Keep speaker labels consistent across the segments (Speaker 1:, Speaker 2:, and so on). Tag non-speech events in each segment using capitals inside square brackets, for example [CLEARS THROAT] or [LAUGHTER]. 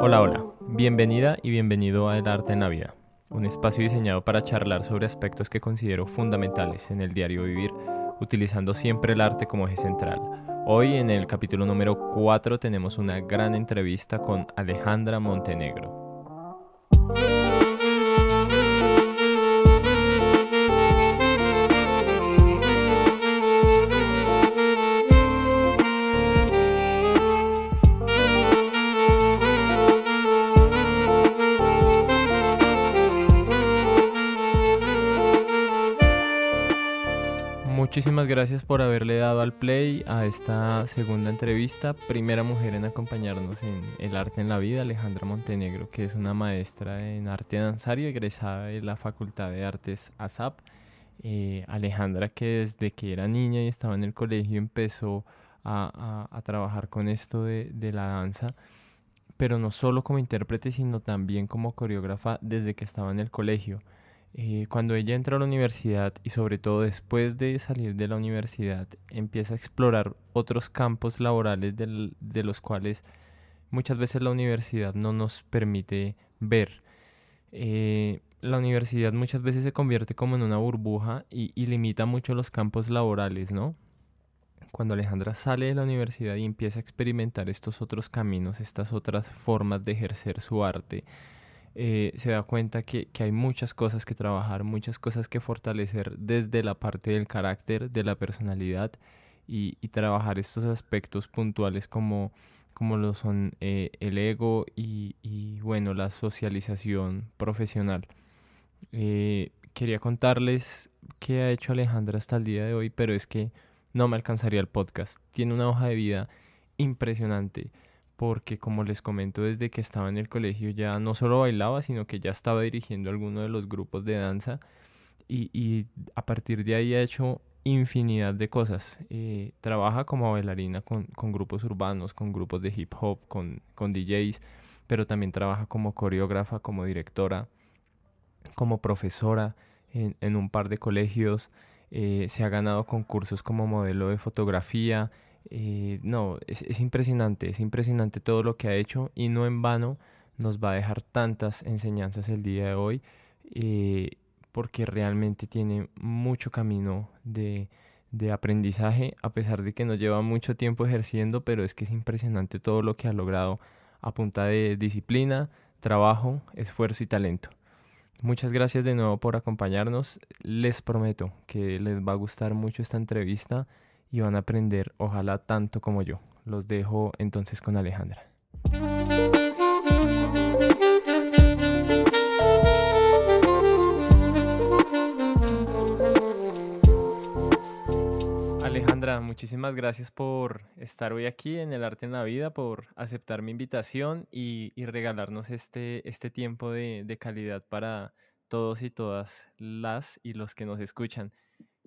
Speaker 1: Hola, hola, bienvenida y bienvenido a El Arte en la Vida, un espacio diseñado para charlar sobre aspectos que considero fundamentales en el diario vivir, utilizando siempre el arte como eje central. Hoy en el capítulo número 4 tenemos una gran entrevista con Alejandra Montenegro. Gracias por haberle dado al play a esta segunda entrevista. Primera mujer en acompañarnos en El Arte en la Vida, Alejandra Montenegro, que es una maestra en arte danzario, egresada de la Facultad de Artes ASAP. Eh, Alejandra, que desde que era niña y estaba en el colegio, empezó a, trabajar con esto de la danza, pero no solo como intérprete, sino también como coreógrafa desde que estaba en el colegio. Eh, cuando ella entra a la universidad y sobre todo después de salir de la universidad empieza a explorar otros campos laborales de los cuales muchas veces la universidad no nos permite ver. Eh, la universidad muchas veces se convierte como en una burbuja y, y, limita mucho los campos laborales, ¿no? Cuando Alejandra sale de la universidad y empieza a experimentar estos otros caminos, estas otras formas de ejercer su arte, eh, se da cuenta que, hay muchas cosas que trabajar, muchas cosas que fortalecer desde la parte del carácter, de la personalidad y, trabajar estos aspectos puntuales como, como lo son eh, el ego y, bueno, la socialización profesional. Eh, quería contarles qué ha hecho Alejandra hasta el día de hoy, pero es que no me alcanzaría el podcast. Tiene una hoja de vida impresionante porque como les comento desde que estaba en el colegio ya no solo bailaba, sino que ya estaba dirigiendo alguno de los grupos de danza y, a partir de ahí ha hecho infinidad de cosas. Eh, trabaja como bailarina con, grupos urbanos, con grupos de hip hop, con, con DJs, pero también trabaja como coreógrafa, como directora, como profesora en, un par de colegios. Eh, se ha ganado concursos como modelo de fotografía, eh, no, es, impresionante, es impresionante todo lo que ha hecho y no en vano nos va a dejar tantas enseñanzas el día de hoy eh, porque realmente tiene mucho camino de, de aprendizaje a pesar de que no lleva mucho tiempo ejerciendo, pero es que es impresionante todo lo que ha logrado a punta de disciplina, trabajo, esfuerzo y talento. Muchas gracias de nuevo por acompañarnos. Les prometo que les va a gustar mucho esta entrevista y van a aprender, ojalá tanto como yo. Los dejo entonces con Alejandra. Alejandra, muchísimas gracias por estar hoy aquí en El Arte en la Vida, por aceptar mi invitación y, regalarnos este, este tiempo de, de calidad para todos y todas las y los que nos escuchan.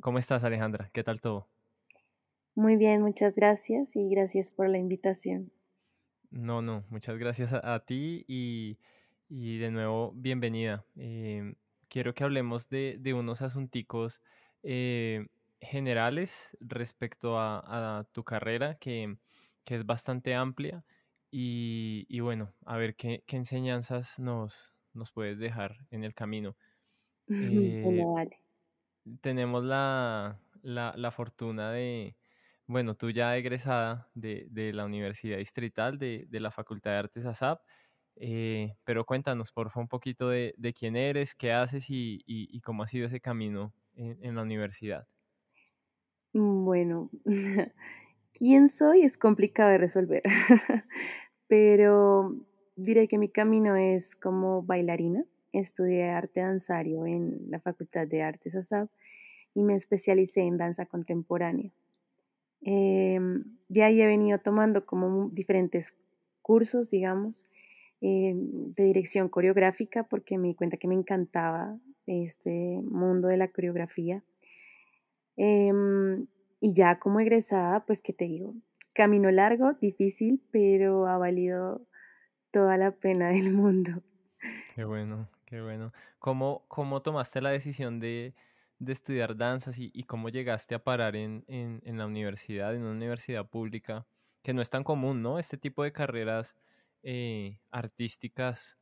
Speaker 1: ¿Cómo estás, Alejandra? ¿Qué tal todo?
Speaker 2: Muy bien, muchas gracias y gracias por la invitación.
Speaker 1: No, no, muchas gracias a, ti y, de nuevo bienvenida. Em, quiero que hablemos de, unos asunticos eh, generales respecto a, tu carrera, que, es bastante amplia. Y, bueno, a ver qué, enseñanzas nos, nos puedes dejar en el camino. [LAUGHS]
Speaker 2: Eh, vale.
Speaker 1: Tenemos la, la fortuna de, bueno, tú ya egresada de, la Universidad Distrital de, la Facultad de Artes ASAP, eh, pero cuéntanos, por favor, un poquito de, quién eres, qué haces y, cómo ha sido ese camino en, la universidad.
Speaker 2: Mm, bueno, [LAUGHS] quién soy es complicado de resolver, [LAUGHS] pero diré que mi camino es como bailarina. Estudié arte danzario en la Facultad de Artes ASAP y me especialicé en danza contemporánea. Em, de ahí he venido tomando como diferentes cursos, digamos, em, de dirección coreográfica porque me di cuenta que me encantaba este mundo de la coreografía. Em, y ya como egresada, pues, ¿qué te digo? Camino largo, difícil, pero ha valido toda la pena del mundo.
Speaker 1: Qué bueno, qué bueno. ¿Cómo, cómo tomaste la decisión de, de estudiar danzas y, cómo llegaste a parar en, la universidad, en una universidad pública, que no es tan común, ¿no? Este tipo de carreras eh, artísticas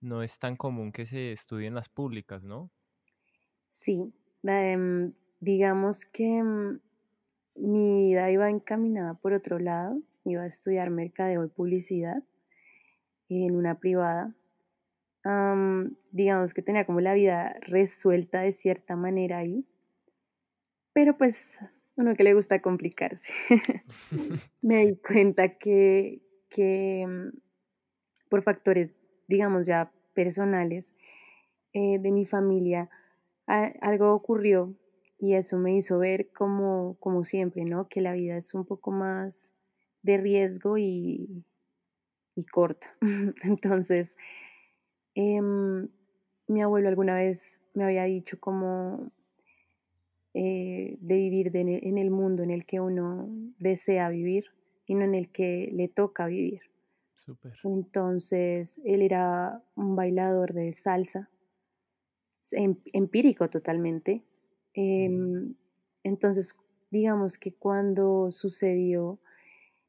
Speaker 1: no es tan común que se estudien las públicas, ¿no?
Speaker 2: Sí, em, digamos que mm, mi vida iba encaminada por otro lado, iba a estudiar mercadeo y publicidad en una privada. Digamos que tenía como la vida resuelta de cierta manera ahí, pero pues uno que le gusta complicarse. [LAUGHS] Me di cuenta que, que mm, por factores, digamos ya personales eh, de mi familia, algo ocurrió y eso me hizo ver como, como siempre, ¿no? Que la vida es un poco más de riesgo y, y corta. [LAUGHS] Entonces, em, mi abuelo alguna vez me había dicho como eh, de vivir en el mundo en el que uno desea vivir y no en el que le toca vivir. Entonces, él era un bailador de salsa, em, empírico totalmente. Em, entonces, digamos que cuando sucedió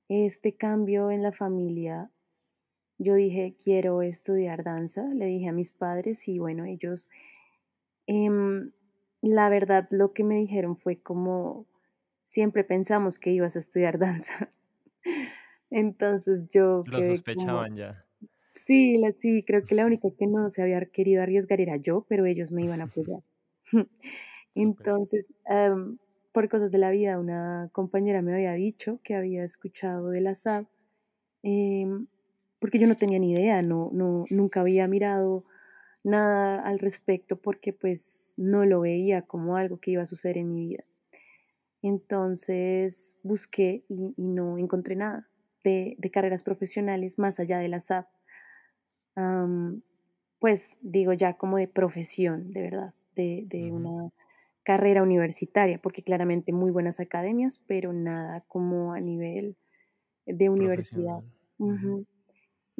Speaker 2: este cambio en la familia, yo dije, quiero estudiar danza, le dije a mis padres y bueno, ellos, em, la verdad, lo que me dijeron fue como, siempre pensamos que ibas a estudiar [LAUGHS] danza. Entonces yo...
Speaker 1: Lo sospechaban ya.
Speaker 2: Sí, la, sí, creo que la única que no se había querido arriesgar era yo, pero ellos me iban a apoyar. [LAUGHS] Entonces, por cosas de la vida, una compañera me había dicho que había escuchado de la SAB, porque yo no tenía ni idea, no, no, nunca había mirado nada al respecto porque pues no lo veía como algo que iba a suceder en mi vida. Entonces busqué y no encontré nada de, carreras profesionales más allá de la SAP. pues digo ya como de profesión, de verdad, de, una carrera universitaria, porque claramente muy buenas academias, pero nada como a nivel de universidad.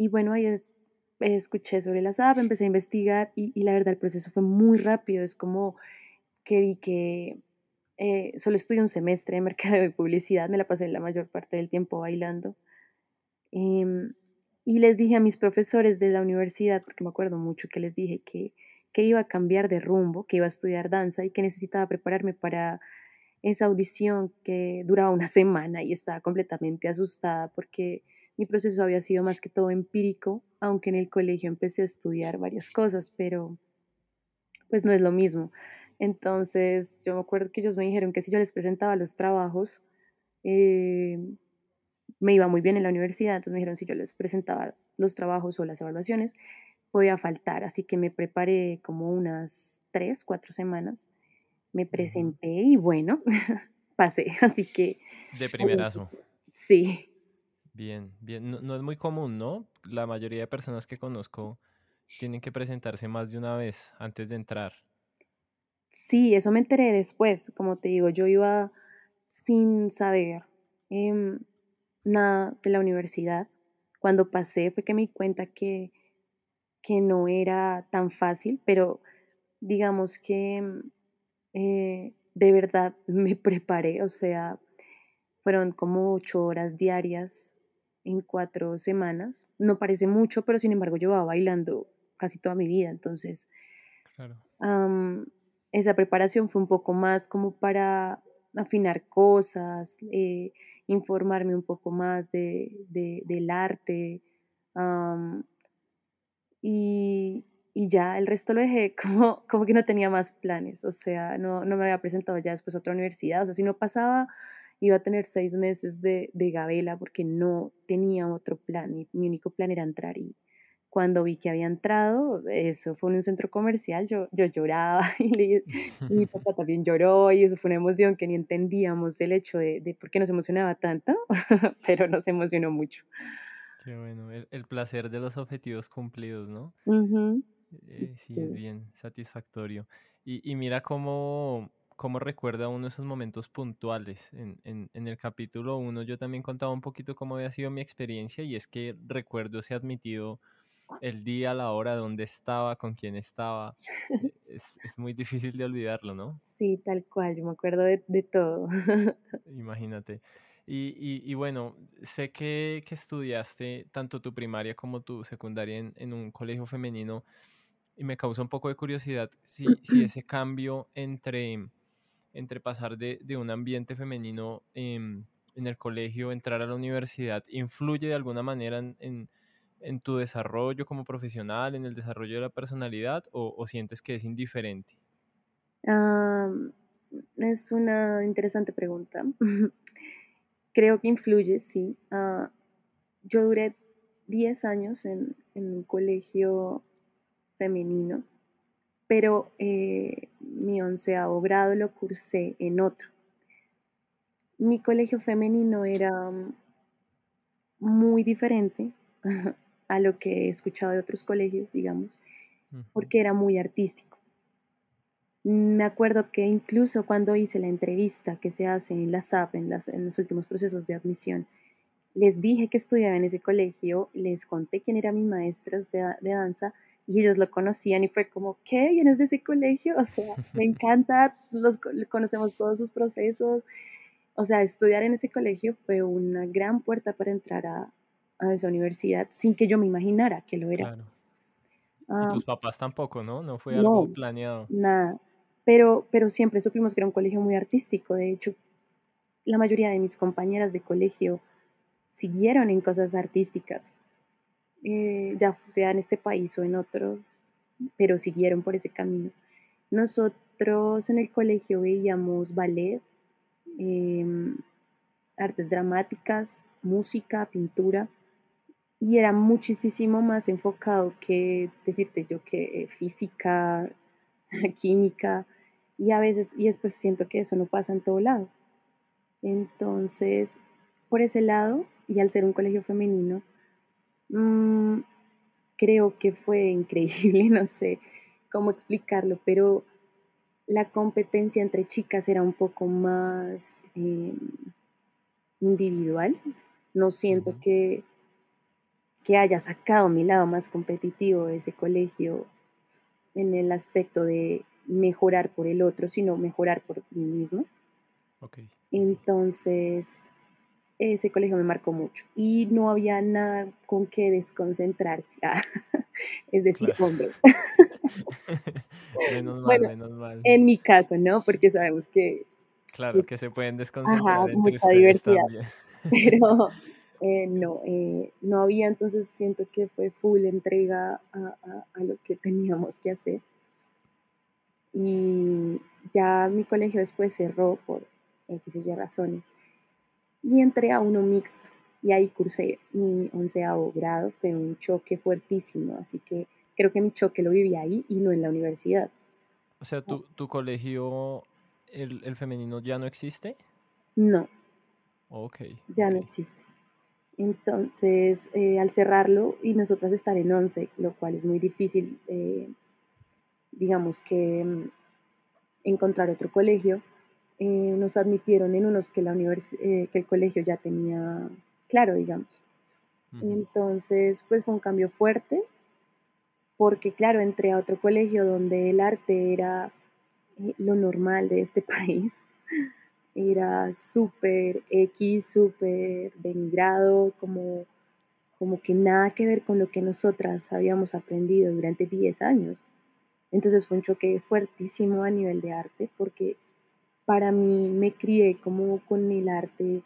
Speaker 2: Y bueno, ahí es, escuché sobre la SAP, empecé a investigar y, la verdad el proceso fue muy rápido, es como que vi que eh, solo estudié un semestre de mercado de publicidad, me la pasé la mayor parte del tiempo bailando. Em, y les dije a mis profesores de la universidad, porque me acuerdo mucho que les dije que, que iba a cambiar de rumbo, que iba a estudiar danza y que necesitaba prepararme para esa audición que duraba una [LAUGHS] semana y estaba completamente asustada porque mi proceso había sido más que todo empírico, aunque en el colegio empecé a estudiar varias cosas, pero pues no es lo mismo. Entonces yo me acuerdo que ellos me dijeron que si yo les presentaba los trabajos, eh, me iba muy bien en la universidad, entonces me dijeron si yo les presentaba los trabajos o las evaluaciones, podía faltar, así que me preparé como unas tres, cuatro semanas, me presenté y bueno, [LAUGHS] pasé, así que...
Speaker 1: De primerazo.
Speaker 2: Sí.
Speaker 1: Bien, bien, no, es muy común, ¿no? La mayoría de personas que conozco tienen que presentarse más de una vez antes de entrar.
Speaker 2: Sí, eso me enteré después, como te digo, yo iba sin saber. Em, nada de la universidad. Cuando pasé fue que me di cuenta que, que no era tan fácil, pero digamos que mm, eh, de verdad [LAUGHS] me preparé, o sea, fueron como ocho horas diarias en cuatro semanas. No parece mucho, pero sin embargo yo bailando casi toda mi vida, entonces esa preparación fue un poco más como para afinar cosas, eh, informarme un poco más de, del arte. y, ya el resto lo dejé [LAUGHS] como, como que no tenía más planes, o sea, no, no me había presentado ya después a otra universidad, o sea, si no pasaba, iba a tener seis meses de, de gabela porque no tenía otro plan, mi, mi único plan era entrar y, cuando vi que había entrado, eso fue en un centro comercial, yo, yo lloraba [LAUGHS] y, mi papá [LAUGHS] también lloró y eso fue una emoción que ni entendíamos el hecho de, de por qué nos emocionaba tanto, [LAUGHS] pero nos emocionó mucho.
Speaker 1: Qué bueno, el, placer de los objetivos cumplidos, ¿no? Eh, sí, es bien satisfactorio. Y, y mira cómo, cómo recuerda uno esos momentos puntuales. En, en, en el capítulo 1 yo también contaba un poquito cómo había sido mi experiencia y es que recuerdo ese admitido el día, la hora, dónde estaba, con quién estaba. [LAUGHS] Es, es, muy difícil de olvidarlo, ¿no?
Speaker 2: Sí, tal cual, yo me acuerdo de, de todo. [LAUGHS]
Speaker 1: Imagínate. Y, bueno, sé que, estudiaste tanto tu primaria como tu secundaria en, un colegio femenino y me causa un poco de curiosidad si, [CLEARS THROAT] ese cambio entre, entre pasar de, un ambiente femenino en, el colegio, entrar a la universidad, influye de alguna manera en, tu desarrollo como profesional, en el desarrollo de la personalidad o, sientes que es indiferente?
Speaker 2: es una interesante pregunta. [LAUGHS] Creo que influye, sí. Ah, yo duré 10 años en, un colegio femenino, pero eh, mi onceavo grado lo cursé en otro. Mi colegio femenino era muy diferente [LAUGHS] a lo que he escuchado de otros colegios, digamos, porque era muy artístico. Me acuerdo que incluso cuando hice la entrevista que se hace en la SAP, en, los últimos procesos de admisión, les dije que estudiaba en ese colegio, les conté quién eran mis maestras de, danza y ellos lo conocían y fue como, ¿qué? ¿Vienes de ese colegio? O sea, [LAUGHS] me encanta, los, conocemos todos sus procesos. O sea, estudiar en ese colegio fue una gran puerta para entrar a, esa universidad sin que yo me imaginara que lo era. Claro.
Speaker 1: y ah, tus papás tampoco, ¿no? No fue algo planeado.
Speaker 2: Nada pero, pero siempre supimos que era un colegio muy artístico. De hecho, la mayoría de mis compañeras de colegio siguieron en cosas artísticas, eh, ya sea en este país o en otro, pero siguieron por ese camino. Nosotros en el colegio veíamos ballet, em, artes dramáticas, música, pintura, y era muchísimo más enfocado que decirte yo que física, [LAUGHS] química, y a veces, y después siento que eso no pasa en todo lado. Entonces, por ese lado, y al ser un colegio femenino, mm, creo que fue increíble, [LAUGHS] no sé cómo explicarlo, pero la competencia entre chicas era un poco más em, individual. No siento que, que haya sacado mi lado más competitivo de ese colegio en el aspecto de mejorar por el otro, sino mejorar por mí mismo. Entonces, ese colegio me marcó mucho y no había nada con qué desconcentrarse. [LAUGHS] es decir, hombre. [LAUGHS]
Speaker 1: menos mal, menos mal.
Speaker 2: En mi caso, ¿no? Porque sabemos que...
Speaker 1: Claro, que se pueden desconcentrar entre ustedes diversidad. también. [LAUGHS]
Speaker 2: Pero eh, no, eh, no había, entonces siento que fue full entrega a, lo que teníamos que hacer. Y ya mi colegio después cerró por X y razones. Y entré a uno mixto y ahí cursé mi onceavo grado, fue un choque fuertísimo, así que creo que mi choque lo viví ahí y no en la universidad.
Speaker 1: O sea, ¿tu, tu colegio, el, el, femenino ya no existe?
Speaker 2: No.
Speaker 1: Ok.
Speaker 2: Ya no existe. Entonces, eh, al cerrarlo y nosotras estar en 11, lo cual es muy difícil, eh, digamos que mm, encontrar otro colegio, eh, nos admitieron en unos que, la que el colegio ya tenía claro, digamos. Entonces, pues fue un cambio fuerte, porque claro, entré a otro colegio donde el arte era lo normal de este [LAUGHS] país era súper X, súper denigrado, como, como que nada que ver con lo que nosotras habíamos aprendido durante 10 años. Entonces fue un choque fuertísimo a nivel de arte, porque para mí me crié como con el arte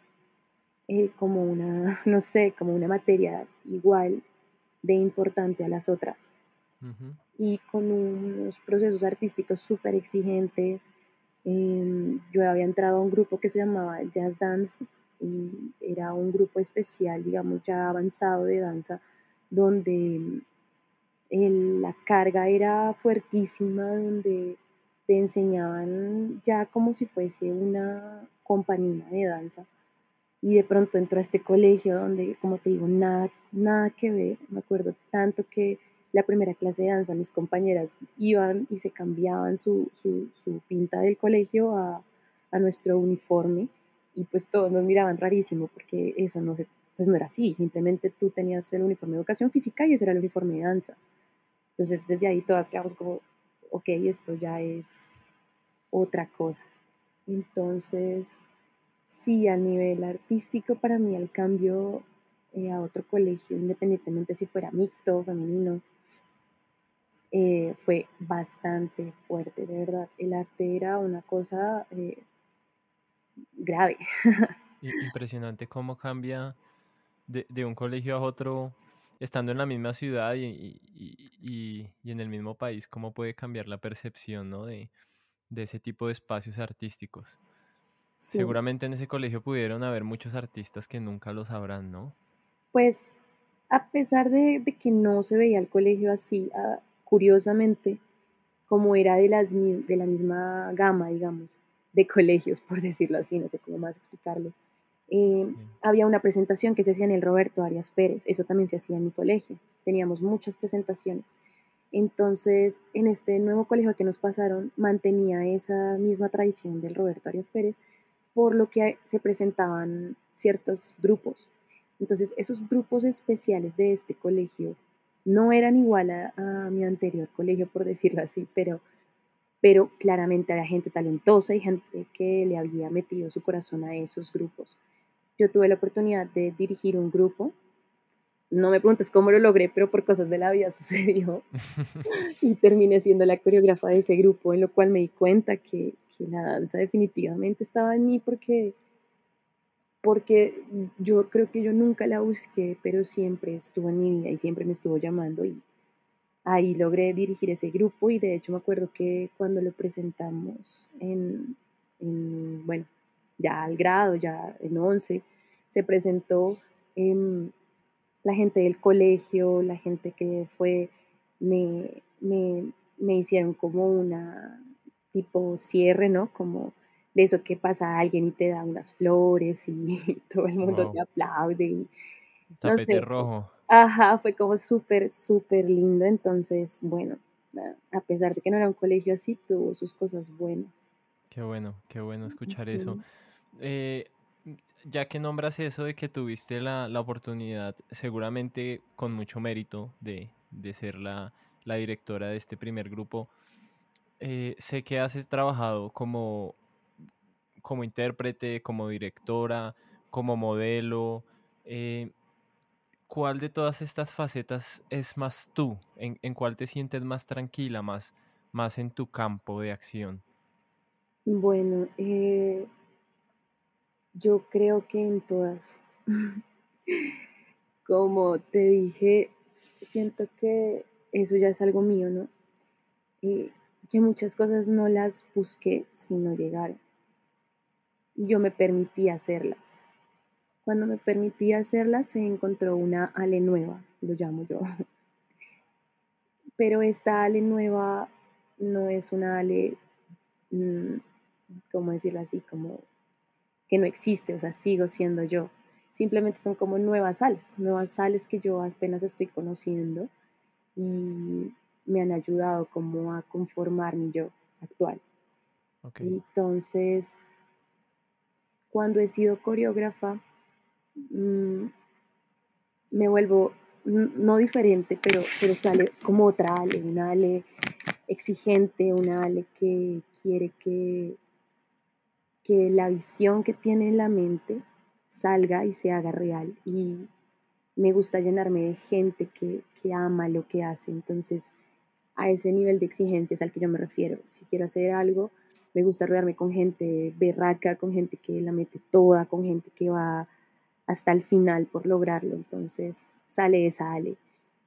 Speaker 2: eh, como una, [LAUGHS] no sé, como una materia igual de importante a las otras. Y con unos procesos artísticos súper exigentes, Em, yo había entrado a un grupo que se llamaba Jazz Dance y era un grupo especial, digamos, ya avanzado de danza, donde la carga era fuertísima, donde te enseñaban ya como si fuese una compañía de danza. Y de pronto entró a este colegio donde, como te digo, nada, nada que ver. Me acuerdo tanto que la primera clase de danza, mis compañeras iban y se cambiaban su, pinta del colegio a, nuestro uniforme y pues todos nos miraban rarísimo porque eso no, se, pues no era así, simplemente tú tenías el uniforme de educación física y ese era el uniforme de danza. Entonces desde ahí todas quedamos como, ok, esto ya es otra cosa. Entonces, sí, a nivel artístico, para mí el cambio eh, a otro colegio, independientemente si fuera mixto o femenino, eh, fue bastante fuerte, de verdad. El arte era una cosa eh, grave. [LAUGHS]
Speaker 1: Impresionante cómo cambia de, de, un colegio a otro, estando en la misma ciudad y, y, y, en el mismo país, cómo puede cambiar la percepción ¿no? de, de ese tipo de espacios artísticos. Seguramente en ese colegio pudieron haber muchos artistas que nunca lo sabrán, ¿no?
Speaker 2: Pues a pesar de, que no se veía el colegio así, ah, curiosamente, como era de, las, de la misma gama, digamos, de colegios, [LAUGHS] por decirlo así, no sé cómo más explicarlo, eh, había una presentación que se hacía en el Roberto Arias Pérez, eso también se hacía en mi colegio, teníamos muchas presentaciones. Entonces, en este nuevo colegio que nos pasaron, mantenía esa misma tradición del Roberto Arias Pérez, por lo que se presentaban ciertos grupos. Entonces, esos grupos especiales de este colegio no eran igual a, mi anterior colegio, por decirlo así, pero, pero claramente había gente talentosa y gente que le había metido su corazón a esos grupos. Yo tuve la oportunidad de dirigir un grupo. No me preguntes cómo lo logré, pero por cosas de la vida [LAUGHS] sucedió. y terminé siendo la coreógrafa de ese grupo, en lo cual me di cuenta que, que la danza definitivamente estaba en mí porque, porque yo creo que yo nunca la busqué, pero siempre estuvo en mi vida y siempre me estuvo llamando y ahí logré dirigir ese grupo y de hecho me acuerdo que cuando lo presentamos en, bueno, ya al grado, ya en 11, se presentó la gente del colegio, la gente que fue, me, me, me hicieron como una, tipo cierre, ¿no? Como de eso que pasa a alguien y te da unas flores y [LAUGHS] todo el mundo te aplaude. Y,
Speaker 1: Tapete rojo.
Speaker 2: Ajá, fue como súper, súper lindo. Entonces, bueno, a pesar de que no era un colegio así, tuvo sus cosas buenas.
Speaker 1: Qué bueno, qué bueno escuchar eso. Eh, ya que nombras eso de que tuviste la, la oportunidad, seguramente con mucho mérito, de, de ser la, la directora de este primer grupo, eh, sé que has trabajado como, como intérprete, como directora, como modelo. Eh, ¿Cuál de todas estas facetas es más tú? ¿En, en cuál te sientes más tranquila, más, más en tu campo de acción?
Speaker 2: Bueno, eh, yo creo que en todas. [LAUGHS] Como te dije, siento que eso ya es algo mío, ¿no? que muchas cosas no las busqué, sino llegaron. Y yo me permití hacerlas. Cuando me permití hacerlas, se encontró una Ale nueva, lo llamo yo. Pero esta Ale nueva no es una Ale, mm, ¿cómo decirlo así? Como que no existe, o sea, sigo siendo yo. Simplemente son como nuevas sales, nuevas sales que yo apenas estoy conociendo y me han ayudado como a conformar mi yo actual. Entonces, cuando he sido coreógrafa, mm, me vuelvo no diferente, pero, pero sale como otra Ale, una Ale exigente, una Ale que quiere que, que la visión que tiene en la mente salga y se haga real. Y me gusta llenarme de gente que, que ama lo que hace. Entonces, a ese nivel de exigencias al que yo me refiero. Si quiero hacer algo, me gusta rodearme con gente berraca, con gente que la mete toda, con gente que va hasta el final por lograrlo. Entonces sale esa Ale.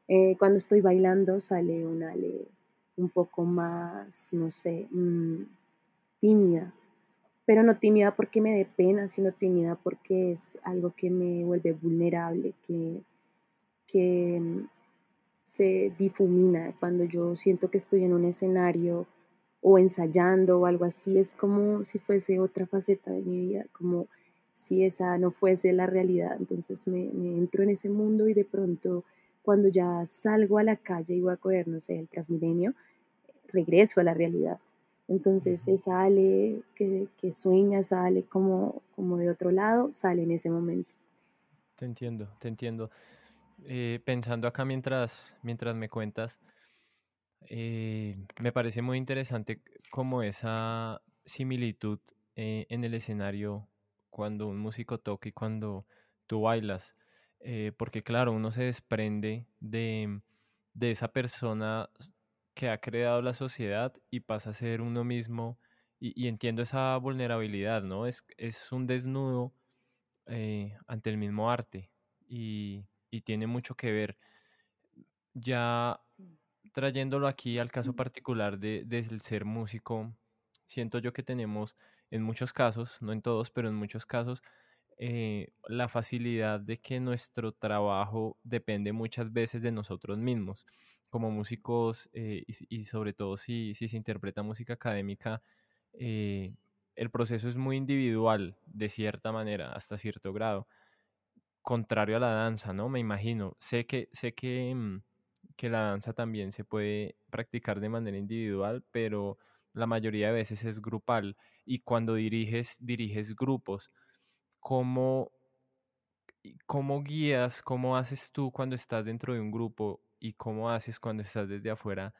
Speaker 2: Eh, cuando estoy bailando sale una Ale un poco más, no sé, mm, tímida. Pero no tímida porque me dé pena, sino tímida porque es algo que me vuelve vulnerable, que, que se difumina cuando yo siento que estoy en un escenario o ensayando o algo así, es como si fuese otra faceta de mi vida, como si esa no fuese la realidad. Entonces me, entro en ese mundo y de pronto cuando ya salgo a la calle y voy a coger, no sé, el Transmilenio, regreso a la realidad. Entonces esa Ale que, que sueña, sale como, como de otro lado, sale en ese momento.
Speaker 1: Te entiendo, te entiendo. Eh, pensando acá mientras, mientras me cuentas, eh, me parece muy interesante como esa similitud eh, en el escenario cuando un músico toca y cuando tú bailas. Porque claro, uno se desprende de, de esa persona que ha creado la sociedad y pasa a ser uno mismo. Y, entiendo esa vulnerabilidad, ¿no? Es, es un desnudo eh, ante el mismo arte y, y, tiene mucho que ver. Ya trayéndolo aquí al caso particular de, del ser músico, siento yo que tenemos en muchos casos, no en todos, pero en muchos casos, eh, la facilidad de que nuestro trabajo depende muchas veces de nosotros mismos. Como músicos eh, y, sobre todo si, si, se interpreta música académica, eh, el proceso es muy individual, de cierta manera, hasta cierto grado. Contrario a la danza, ¿no? Me imagino. Sé que, sé que, mm, que la danza también se puede practicar de manera individual, pero la mayoría de veces es grupal. Y cuando diriges, diriges grupos. ¿Cómo, cómo guías, cómo haces tú cuando estás dentro de un grupo y cómo haces cuando estás desde afuera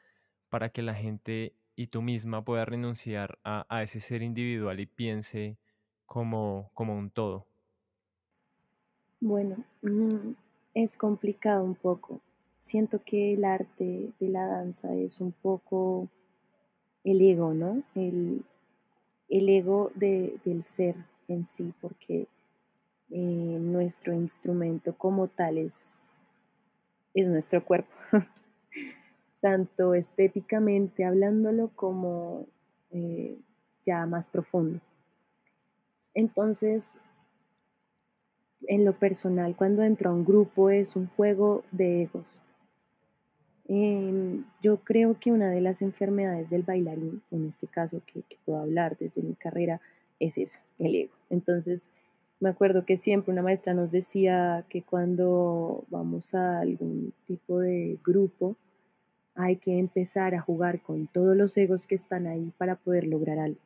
Speaker 1: para que la gente y tú misma puedas renunciar a, a ese ser individual y piense como, como un todo?
Speaker 2: Bueno, mm, es complicado un poco. Siento que el arte de la danza es un poco el ego, ¿no? El, ego del ser en sí, porque eh, nuestro instrumento como tal es, es nuestro cuerpo, [LAUGHS] tanto estéticamente hablándolo como eh, ya más profundo. Entonces, en lo personal, cuando entro a un grupo es un juego de egos. Em, yo creo que una de las enfermedades del bailarín, en este caso que, puedo hablar desde mi carrera, es esa, el ego. Entonces, me acuerdo que siempre una maestra nos decía que cuando vamos a algún tipo de grupo, hay que empezar a jugar con todos los egos que están ahí para poder lograr algo.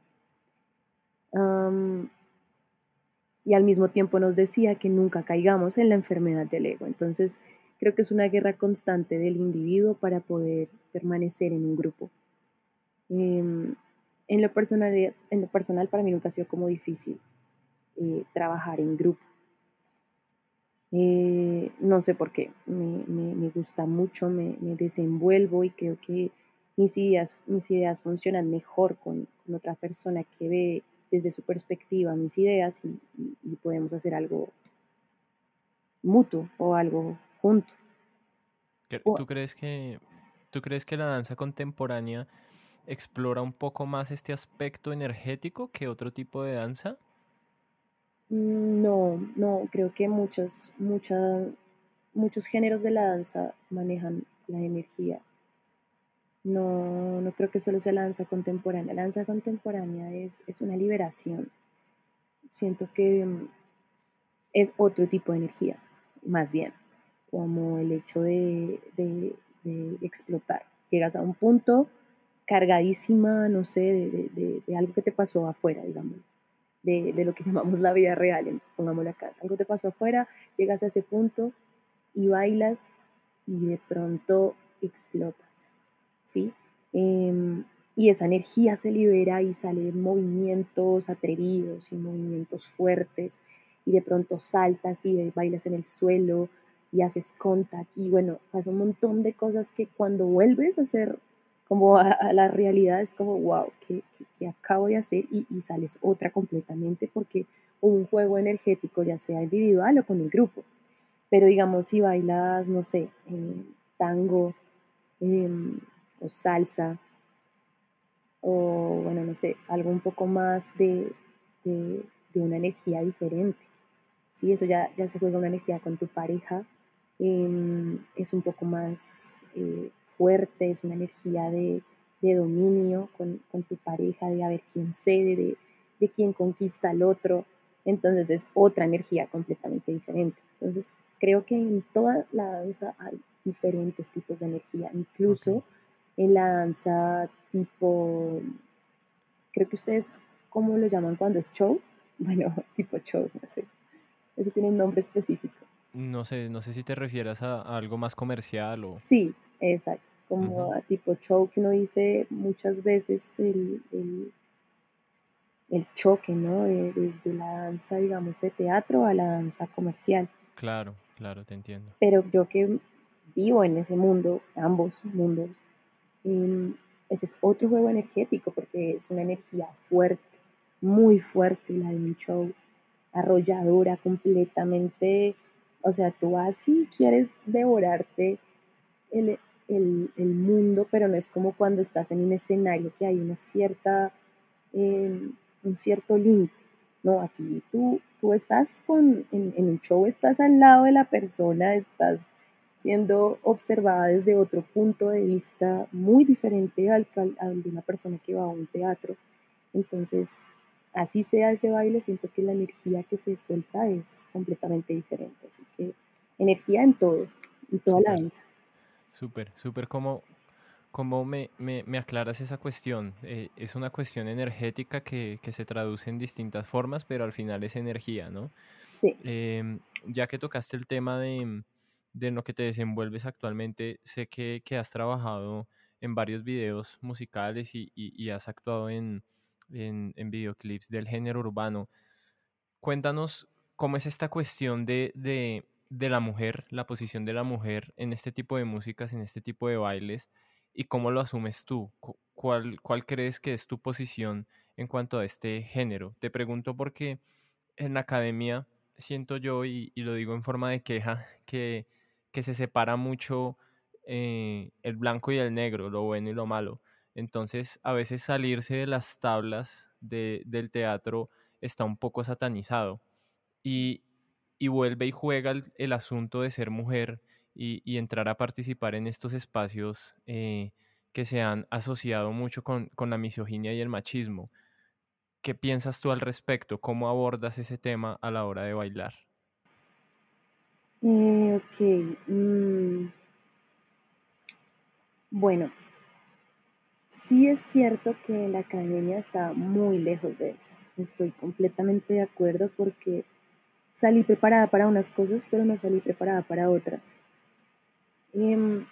Speaker 2: y al mismo tiempo nos decía que nunca caigamos en la enfermedad del ego. Entonces, Creo que es una guerra constante del individuo para poder permanecer en un grupo. Em, en, lo personal, en lo personal, para mí nunca ha sido como difícil eh, trabajar en grupo. Eh, no sé por qué, me, gusta mucho, me, desenvuelvo y creo que mis ideas, mis ideas funcionan mejor con, otra persona que ve desde su perspectiva mis ideas y podemos hacer algo mutuo o algo
Speaker 1: ¿Tú crees que, tú crees que la danza contemporánea explora un poco más este aspecto energético que otro tipo de danza?
Speaker 2: Mm, no, no, creo que muchos, muchos géneros de la danza manejan la energía. No, no creo que solo sea la danza contemporánea. La danza contemporánea es, es una liberación. Siento que mm, es otro tipo de energía, más bien como el hecho de, explotar. Llegas a un punto cargadísima, no sé, de, algo que te pasó afuera, digamos, de, lo que llamamos la vida real, pongámoslo acá. Algo te pasó afuera, llegas a ese punto y bailas y de pronto explotas, ¿sí? Em, y esa energía se libera y salen movimientos atrevidos y movimientos fuertes y de pronto saltas y bailas en el suelo y haces contact y bueno, pasa un montón de cosas que cuando vuelves a hacer como a, la realidad es como, wow, ¿qué, acabo de hacer? Y, sales otra completamente porque un juego energético, ya sea individual o con el grupo. Pero digamos, si bailas, no sé, tango em, o salsa, o bueno, no sé, algo un poco más de, de, una energía diferente. Sí, eso ya, ya se juega una energía con tu pareja Em, es un poco más eh, fuerte, es una energía de, dominio con, tu pareja, de a ver quién cede, de, de quién conquista al otro. Entonces es otra energía completamente diferente. Entonces creo que en toda la danza hay diferentes tipos de energía, incluso en la danza tipo, creo que ustedes, ¿cómo lo llaman cuando es show? [LAUGHS] Bueno, tipo show, no sé. Eso tiene un nombre específico.
Speaker 1: No sé, no sé si te refieras a, algo más comercial o...
Speaker 2: Sí, exacto, como a tipo show que uno dice muchas veces el, el choque, ¿no? De, de, la danza, digamos, de teatro a la danza comercial.
Speaker 1: Claro, claro, te entiendo.
Speaker 2: Pero yo que vivo en ese mundo, ambos mundos, em, ese es otro juego energético porque es una energía fuerte, muy fuerte la de un show, arrolladora, completamente, o sea, tú vas y quieres devorarte el, el, el mundo, pero no es como cuando estás en un escenario que hay una cierta, em, un cierto límite. No, aquí tú, tú estás con, en, en, un show, estás al lado de la persona, estás siendo observada desde otro punto de vista muy diferente al, al de una persona que va a un teatro. Entonces, así sea ese baile, siento que la energía que se suelta es completamente diferente. Así que energía en todo, en toda la danza.
Speaker 1: Súper, súper. ¿Cómo, cómo me, me, me, aclaras esa cuestión? Eh, es una cuestión energética que, que, se traduce en distintas formas, pero al final es energía, ¿no?
Speaker 2: Sí.
Speaker 1: Eh, ya que tocaste el tema de, de lo que te desenvuelves actualmente, sé que, que has trabajado en varios videos musicales y, y, y has actuado en, en, en, videoclips del género urbano. Cuéntanos cómo es esta cuestión de, de la mujer, la posición de la mujer en este tipo de músicas, en este tipo de bailes, y cómo lo asumes tú. ¿Cuál, cuál crees que es tu posición en cuanto a este género? Te pregunto porque en la academia siento yo, y, y lo digo en forma de queja, que, que se separa mucho eh, el blanco y el negro, lo bueno y lo malo. Entonces, a veces salirse de las tablas de, del teatro está un poco satanizado. Y, vuelve y juega el, asunto de ser mujer y, entrar a participar en estos espacios eh, que se han asociado mucho con, con, la misoginia y el machismo. ¿Qué piensas tú al respecto? ¿Cómo abordas ese tema a la hora de bailar?
Speaker 2: Eh, ok. Mm. Bueno, sí es cierto que la academia está muy lejos de eso. Estoy completamente de acuerdo porque salí preparada para unas cosas, pero no salí preparada para otras. Eh,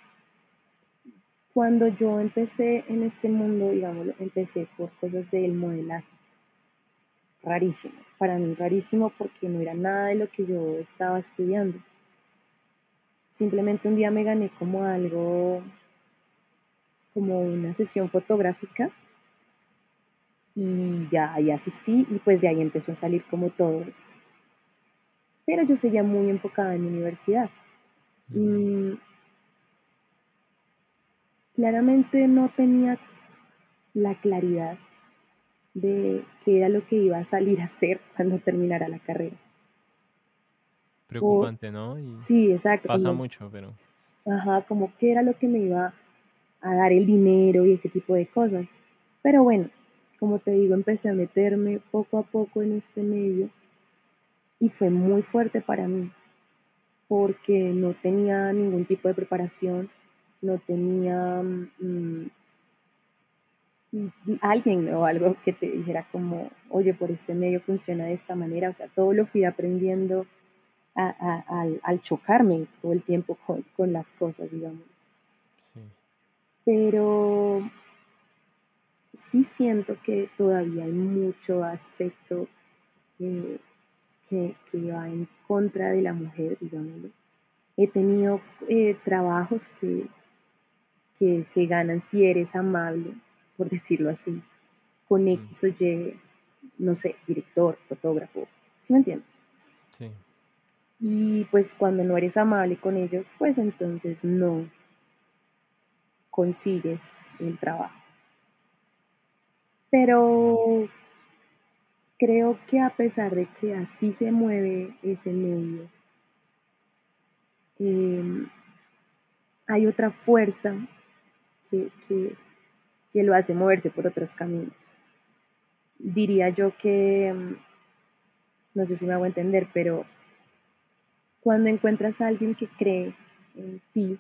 Speaker 2: cuando yo empecé en este mundo, digamos, empecé por cosas del modelaje. Rarísimo, para mí rarísimo porque no era nada de lo que yo estaba estudiando. Simplemente un día me gané como algo, como una sesión fotográfica y ya ahí asistí y pues de ahí empezó a salir como todo esto pero yo seguía muy enfocada en mi universidad. Y claramente no tenía la claridad de qué era lo que iba a salir a hacer cuando terminara la carrera.
Speaker 1: Preocupante, ¿no?
Speaker 2: sí, exacto.
Speaker 1: Pasa mucho, pero...
Speaker 2: Ajá, como qué era lo que me iba a dar el dinero y ese tipo de cosas. Pero bueno, como te digo, empecé a meterme poco a poco en este medio y fue muy fuerte para mí porque no tenía ningún tipo de preparación, no tenía mm, alguien o algo que te dijera como, oye, por este medio funciona de esta manera, o sea, todo lo fui aprendiendo a, al, al, chocarme todo el tiempo con, con las cosas, digamos. Pero sí siento que todavía hay mucho aspecto eh, que, que, va en contra de la mujer, digámoslo. He tenido eh, trabajos que, que se ganan si eres amable, por decirlo así, con X o Y, no sé, director, fotógrafo, ¿sí me entiendes?
Speaker 1: Sí.
Speaker 2: Y pues cuando no eres amable con ellos, pues entonces no consigues el trabajo. Pero creo que a pesar de que así se mueve ese medio, eh, hay otra fuerza que, que, que, lo hace moverse por otros caminos. Diría yo que, mm, no sé si me hago entender, pero cuando encuentras a alguien que cree en ti,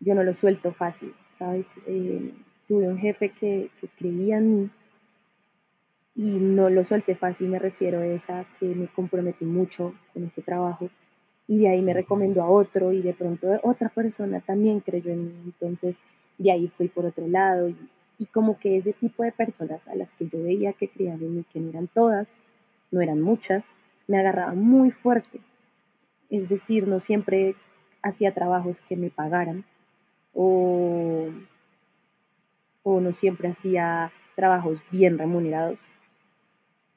Speaker 2: yo no lo suelto fácil, ¿sabes? Eh, tuve un jefe que, que creía en mí y no lo solté fácil, me refiero a esa que me comprometí mucho con ese trabajo y de ahí me recomendó a otro y de pronto otra persona también creyó en mí, entonces de ahí fui por otro lado y, Y como que ese tipo de personas a las que yo veía que creían en mí, que no eran todas, no eran muchas, me agarraba muy fuerte. Es decir, no siempre hacía trabajos que me pagaran o, o no siempre hacía trabajos bien remunerados,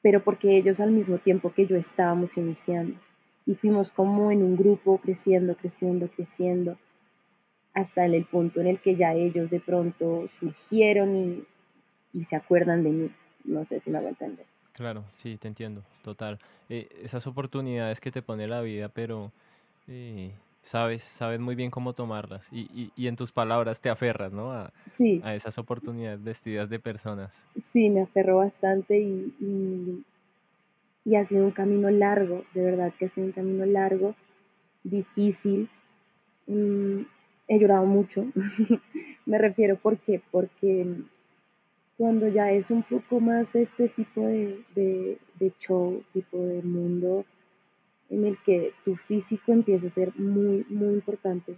Speaker 2: pero porque ellos al mismo tiempo que yo estábamos iniciando y fuimos como en un grupo creciendo, creciendo, creciendo, hasta el punto en el que ya ellos de pronto surgieron y, y se acuerdan de mí. No sé si me hago entender.
Speaker 1: Claro, sí, te entiendo, total. Eh, esas oportunidades que te pone la vida, pero eh, sabes, sabes muy bien cómo tomarlas y, y, y, en tus palabras te aferras, ¿no? A,
Speaker 2: sí.
Speaker 1: a esas oportunidades vestidas de personas.
Speaker 2: Sí, me aferro bastante y, y, y, ha sido un camino largo, de verdad que ha sido un camino largo, difícil. Mm, he llorado mucho, [LAUGHS] me refiero, ¿por qué? Porque cuando ya es un poco más de este tipo de, de, de show, tipo de mundo, en el que tu físico empieza a ser muy, muy importante.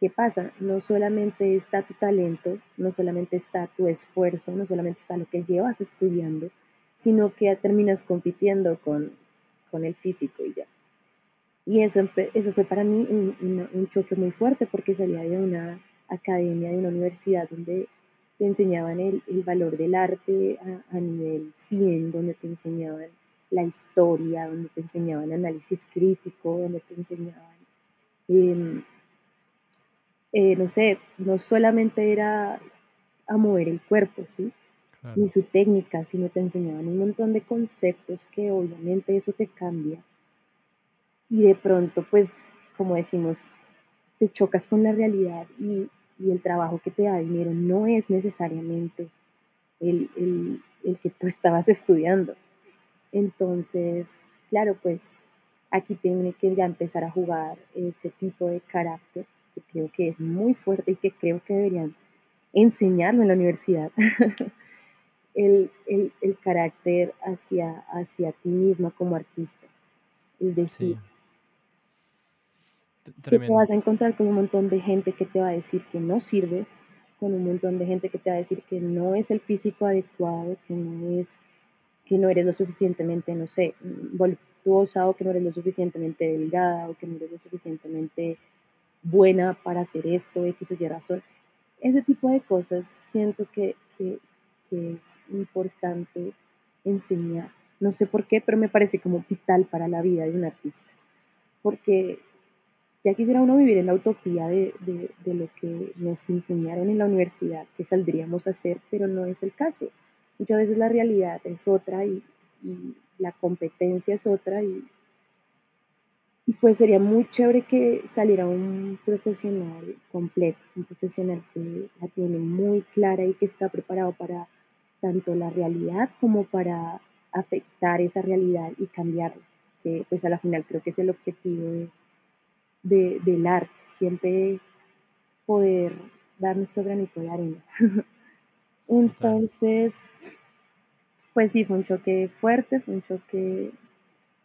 Speaker 2: ¿Qué pasa? No solamente está tu talento, no solamente está tu esfuerzo, no solamente está lo que llevas estudiando, sino que terminas compitiendo con, con el físico y ya. Y eso, eso fue para mí un, un, choque muy fuerte porque salía de una academia, de una universidad donde te enseñaban el, el valor del arte a, a, nivel 100, donde te enseñaban la historia, donde te enseñaban análisis crítico, donde te enseñaban, eh, eh, no sé, no solamente era a mover el cuerpo, ¿sí? Claro. Ni su técnica, sino te enseñaban un montón de conceptos que obviamente eso te cambia. Y de pronto, pues, como decimos, te chocas con la realidad y, y el trabajo que te da dinero no es necesariamente el, el, el que tú estabas estudiando. Entonces, claro, pues aquí tiene que ya empezar a jugar ese tipo de carácter que creo que es muy fuerte y que creo que deberían enseñarlo en la universidad. [LAUGHS] el, el, el, carácter hacia, hacia ti misma como artista. Es decir, sí. que te vas a encontrar con un montón de gente que te va a decir que no sirves, con un montón de gente que te va a decir que no es el físico adecuado, que no es que no eres lo suficientemente, no sé, voluptuosa o que no eres lo suficientemente delgada o que no eres lo suficientemente buena para hacer esto, X o Y razón. Ese tipo de cosas siento que, que, que es importante enseñar. No sé por qué, pero me parece como vital para la vida de un artista. Porque ya quisiera uno vivir en la utopía de, de, de, lo que nos enseñaron en la universidad, que saldríamos a hacer, pero no es el caso. Muchas veces la realidad es otra y, la competencia es otra y, y, pues sería muy chévere que saliera un profesional completo, un profesional que la tiene muy clara y que está preparado para tanto la realidad como para afectar esa realidad y cambiarla, que pues a la final creo que es el objetivo de, del arte, siempre poder dar nuestro granito de arena. [LAUGHS] Entonces, pues sí, fue un choque fuerte, fue un choque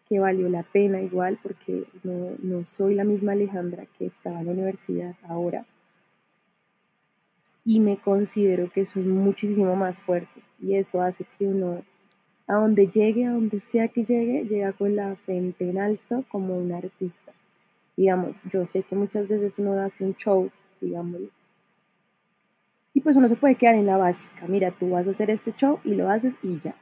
Speaker 2: que valió la pena igual, porque no, no soy la misma Alejandra que estaba en la universidad ahora. Y me considero que soy muchísimo más fuerte. Y eso hace que uno, a donde llegue, a donde sea que llegue, llega con la frente en alto como un artista. Digamos, yo sé que muchas veces uno hace un show, digamos, y pues uno se puede quedar en la básica. Mira, tú vas a hacer este show y lo haces y ya.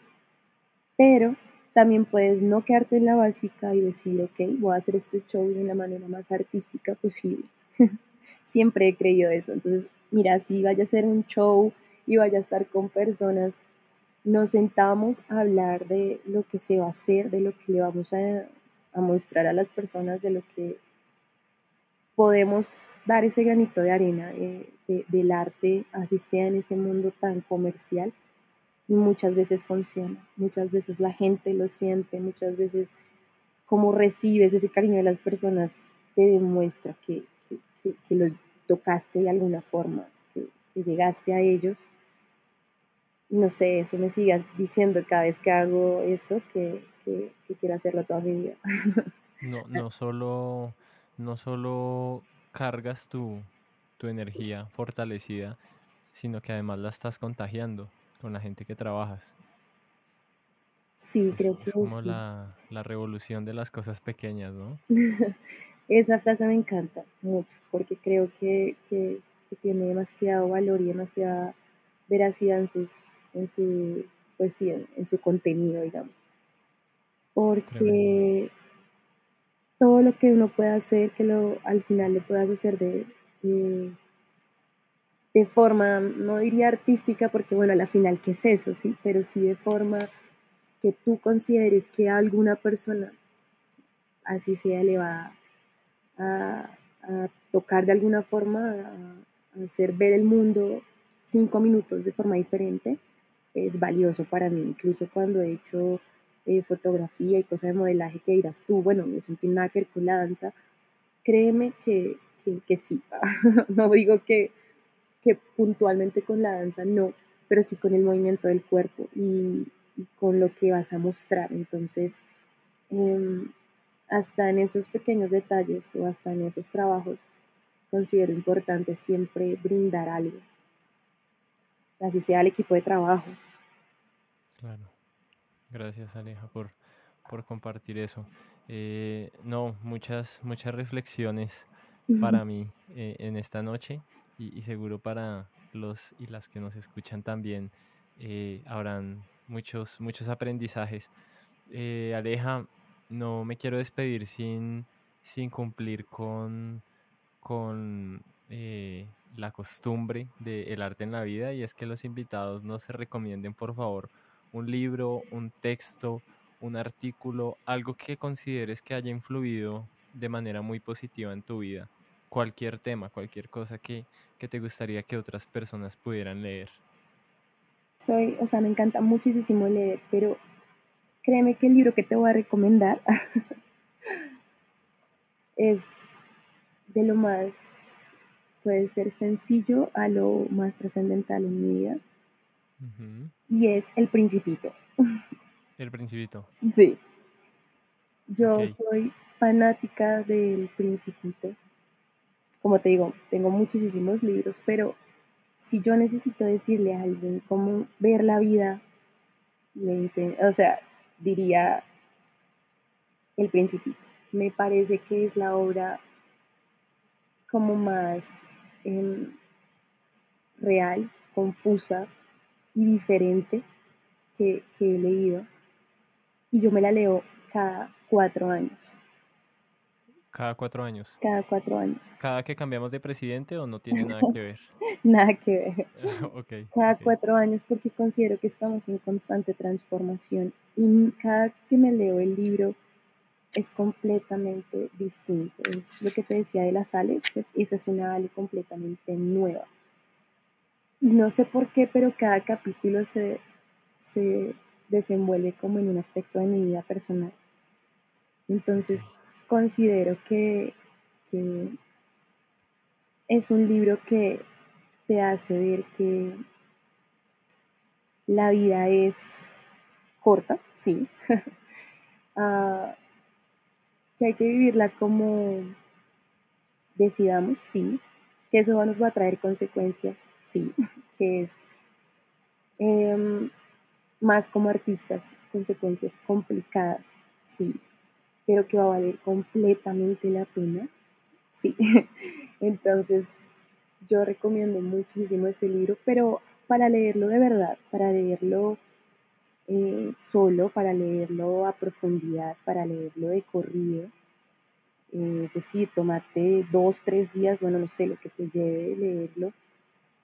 Speaker 2: Pero también puedes no quedarte en la básica y decir, ok, voy a hacer este show de la manera más artística posible. [LAUGHS] Siempre he creído eso. Entonces, mira, si vaya a ser un show y vaya a estar con personas, nos sentamos a hablar de lo que se va a hacer, de lo que le vamos a, a mostrar a las personas, de lo que podemos dar ese granito de arena de, de, del arte, así sea en ese mundo tan comercial, y muchas veces funciona, muchas veces la gente lo siente, muchas veces como recibes ese cariño de las personas te demuestra que, que, que los tocaste de alguna forma, que, llegaste a ellos. No sé, eso me sigue diciendo cada vez que hago eso, que, quiero hacerlo toda mi vida.
Speaker 1: No, no solo no solo cargas tu, tu energía fortalecida, sino que además la estás contagiando con la gente que trabajas.
Speaker 2: Sí, creo que
Speaker 1: es como la, la, revolución de las cosas pequeñas, ¿no? [LAUGHS]
Speaker 2: Esa frase me encanta mucho porque creo que, que, tiene demasiado valor y demasiada veracidad en, sus, en, su, pues en, su contenido, digamos. Porque todo lo que uno puede hacer, que lo, al final lo puedas hacer de, de, forma, no diría artística, porque bueno, al final, ¿qué es eso? Sí, pero sí de forma que tú consideres que alguna persona, así sea, le va a, tocar de alguna forma, a, hacer ver el mundo cinco minutos de forma diferente, es valioso para mí. Incluso cuando he hecho eh, fotografía y cosas de modelaje que dirás tú, bueno, no tiene nada que con la danza, créeme que, que, sí. [LAUGHS] no digo que, que, puntualmente con la danza, no, pero sí con el movimiento del cuerpo y, con lo que vas a mostrar. Entonces, em, hasta en esos pequeños detalles o hasta en esos trabajos, considero importante siempre brindar algo, así sea el equipo de trabajo.
Speaker 1: Gracias Aleja por, por compartir eso. Eh, no, muchas, muchas reflexiones para mí eh, en esta noche y, seguro para los y las que nos escuchan también eh, habrán muchos, muchos aprendizajes. Aleja, no me quiero despedir sin, sin cumplir con, con la costumbre del arte en la vida y es que los invitados no se recomienden por favor un libro, un texto, un artículo, algo que consideres que haya influido de manera muy positiva en tu vida. Cualquier tema, cualquier cosa que, te gustaría que otras personas pudieran leer.
Speaker 2: Soy, o sea, me encanta muchísimo leer, pero créeme que el libro que te voy a recomendar [LAUGHS] es de lo más, puede ser sencillo a lo más trascendental en mi vida y es El Principito.
Speaker 1: El Principito.
Speaker 2: Sí. Yo soy fanática del Principito. Como te digo, tengo muchísimos libros, pero si yo necesito decirle a alguien cómo ver la vida, le dicen, o sea, diría El Principito. Me parece que es la obra como más em, real, confusa, y diferente que, he leído. Y yo me la leo cada cuatro años.
Speaker 1: Cada cuatro años.
Speaker 2: Cada cuatro años.
Speaker 1: ¿Cada que cambiamos de presidente o no tiene nada que ver? [LAUGHS]
Speaker 2: nada que ver. [LAUGHS] cada cuatro años porque considero que estamos en constante transformación y cada que me leo el libro es completamente distinto. Es lo que te decía de las sales, pues esa es una ale completamente nueva. Y no sé por qué, pero cada capítulo se, desenvuelve como en un aspecto de mi vida personal. Entonces considero que, es un libro que te hace ver que la vida es corta, sí, [LAUGHS] ah, que hay que vivirla como decidamos, sí, que eso nos va a traer consecuencias, sí, que es em, más como artistas, consecuencias complicadas, sí, pero que va a valer completamente la pena, sí. [LAUGHS] Entonces, yo recomiendo muchísimo ese libro, pero para leerlo de verdad, para leerlo eh, solo, para leerlo a profundidad, para leerlo de corrido, eh, es decir, tomarte dos, tres días, bueno, no sé, lo que te lleve leerlo,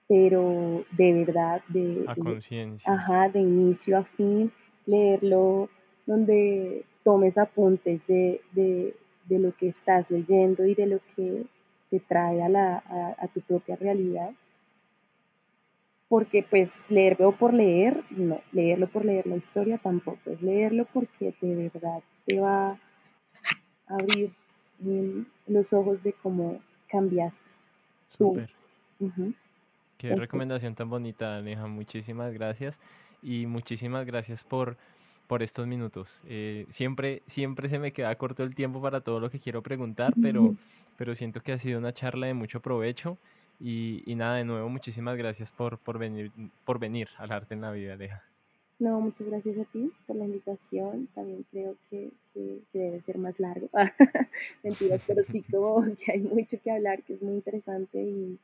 Speaker 2: pero de verdad, de,
Speaker 1: a conciencia.
Speaker 2: Ajá, de inicio a fin, leerlo donde tomes apuntes de, de, de, lo que estás leyendo y de lo que te trae a, la, a, tu propia realidad. Porque pues leerlo por leer, no, leerlo por leer la historia tampoco, es leerlo porque de verdad te va a abrir los ojos de cómo cambiaste.
Speaker 1: Súper. Qué recomendación tan bonita, Aleja. Muchísimas gracias. Y muchísimas gracias por, por estos minutos. Eh, siempre, siempre se me queda corto el tiempo para todo lo que quiero preguntar, pero, pero siento que ha sido una charla de mucho provecho Y, y nada, de nuevo, muchísimas gracias por, por, venir, por venir al arte en la vida, Aleja.
Speaker 2: No, muchas gracias a ti por la invitación. También creo que, que, debe ser más largo. [LAUGHS] Mentira, pero sí como que hay mucho que hablar, que es muy interesante y,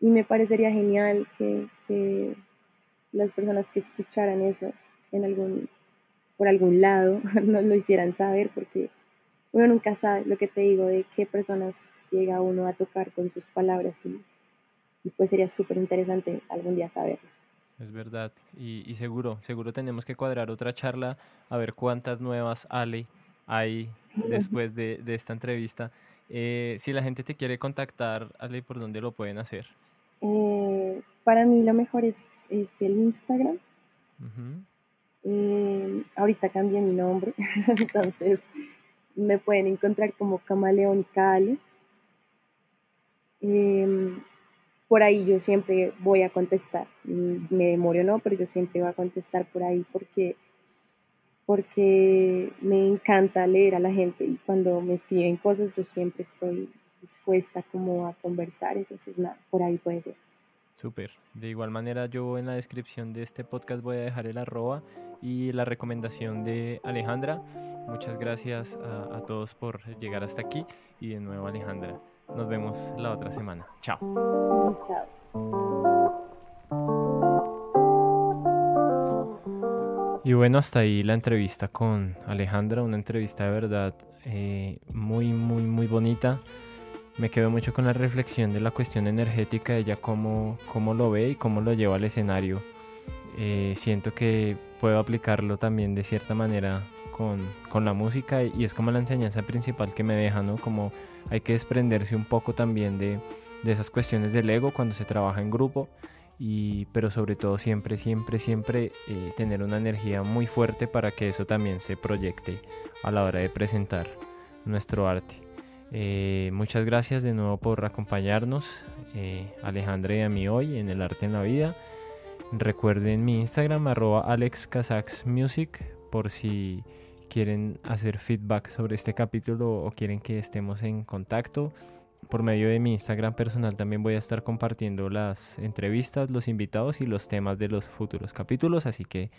Speaker 2: y me parecería genial que, que, las personas que escucharan eso en algún, por algún lado [LAUGHS] nos lo hicieran saber, porque uno nunca sabe lo que te digo de qué personas llega uno a tocar con sus palabras y, y pues sería súper interesante algún día saberlo.
Speaker 1: Es verdad, y, seguro, seguro tenemos que cuadrar otra charla a ver cuántas nuevas Ale hay [LAUGHS] después de, esta entrevista. Eh, si la gente te quiere contactar, Ale, ¿por dónde lo pueden hacer?
Speaker 2: Eh, para mí lo mejor es, el Instagram. Eh, ahorita cambié mi nombre, [LAUGHS] entonces me pueden encontrar como Camaleón Cale. Em, por ahí yo siempre voy a contestar. Me demoro o no, pero yo siempre voy a contestar por ahí porque, porque me encanta leer a la gente y cuando me escriben cosas yo siempre estoy dispuesta como a conversar, entonces nada, por ahí puede ser.
Speaker 1: Súper. De igual manera yo en la descripción de este podcast voy a dejar el arroba y la recomendación de Alejandra. Muchas gracias a, a todos por llegar hasta aquí y de nuevo Alejandra. Nos vemos la otra semana. Chao. Chao. Y bueno, hasta ahí la entrevista con Alejandra, una entrevista de verdad eh, muy, muy, muy bonita. Me quedo mucho con la reflexión de la cuestión energética, ella cómo, cómo lo ve y cómo lo lleva al escenario. Eh, siento que puedo aplicarlo también de cierta manera con, la música y es como la enseñanza principal que me deja, ¿no? Como hay que desprenderse un poco también de, esas cuestiones del ego cuando se trabaja en grupo, y, pero sobre todo siempre, siempre, siempre eh, tener una energía muy fuerte para que eso también se proyecte a la hora de presentar nuestro arte. Eh, muchas gracias de nuevo por acompañarnos, eh, Alejandra y a mí hoy en El Arte en la Vida. Recuerden mi Instagram, arroba AlexKazaksMusic, por si quieren hacer feedback sobre este capítulo o quieren que estemos en contacto, por medio de mi Instagram personal también voy a estar compartiendo las entrevistas, los invitados y los temas de los futuros capítulos, así que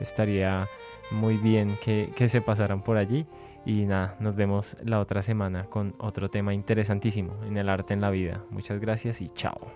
Speaker 1: estaría muy bien que se pasaran por allí. Y nada, nos vemos la otra semana con otro tema interesantísimo en el arte en la vida. Muchas gracias y chao.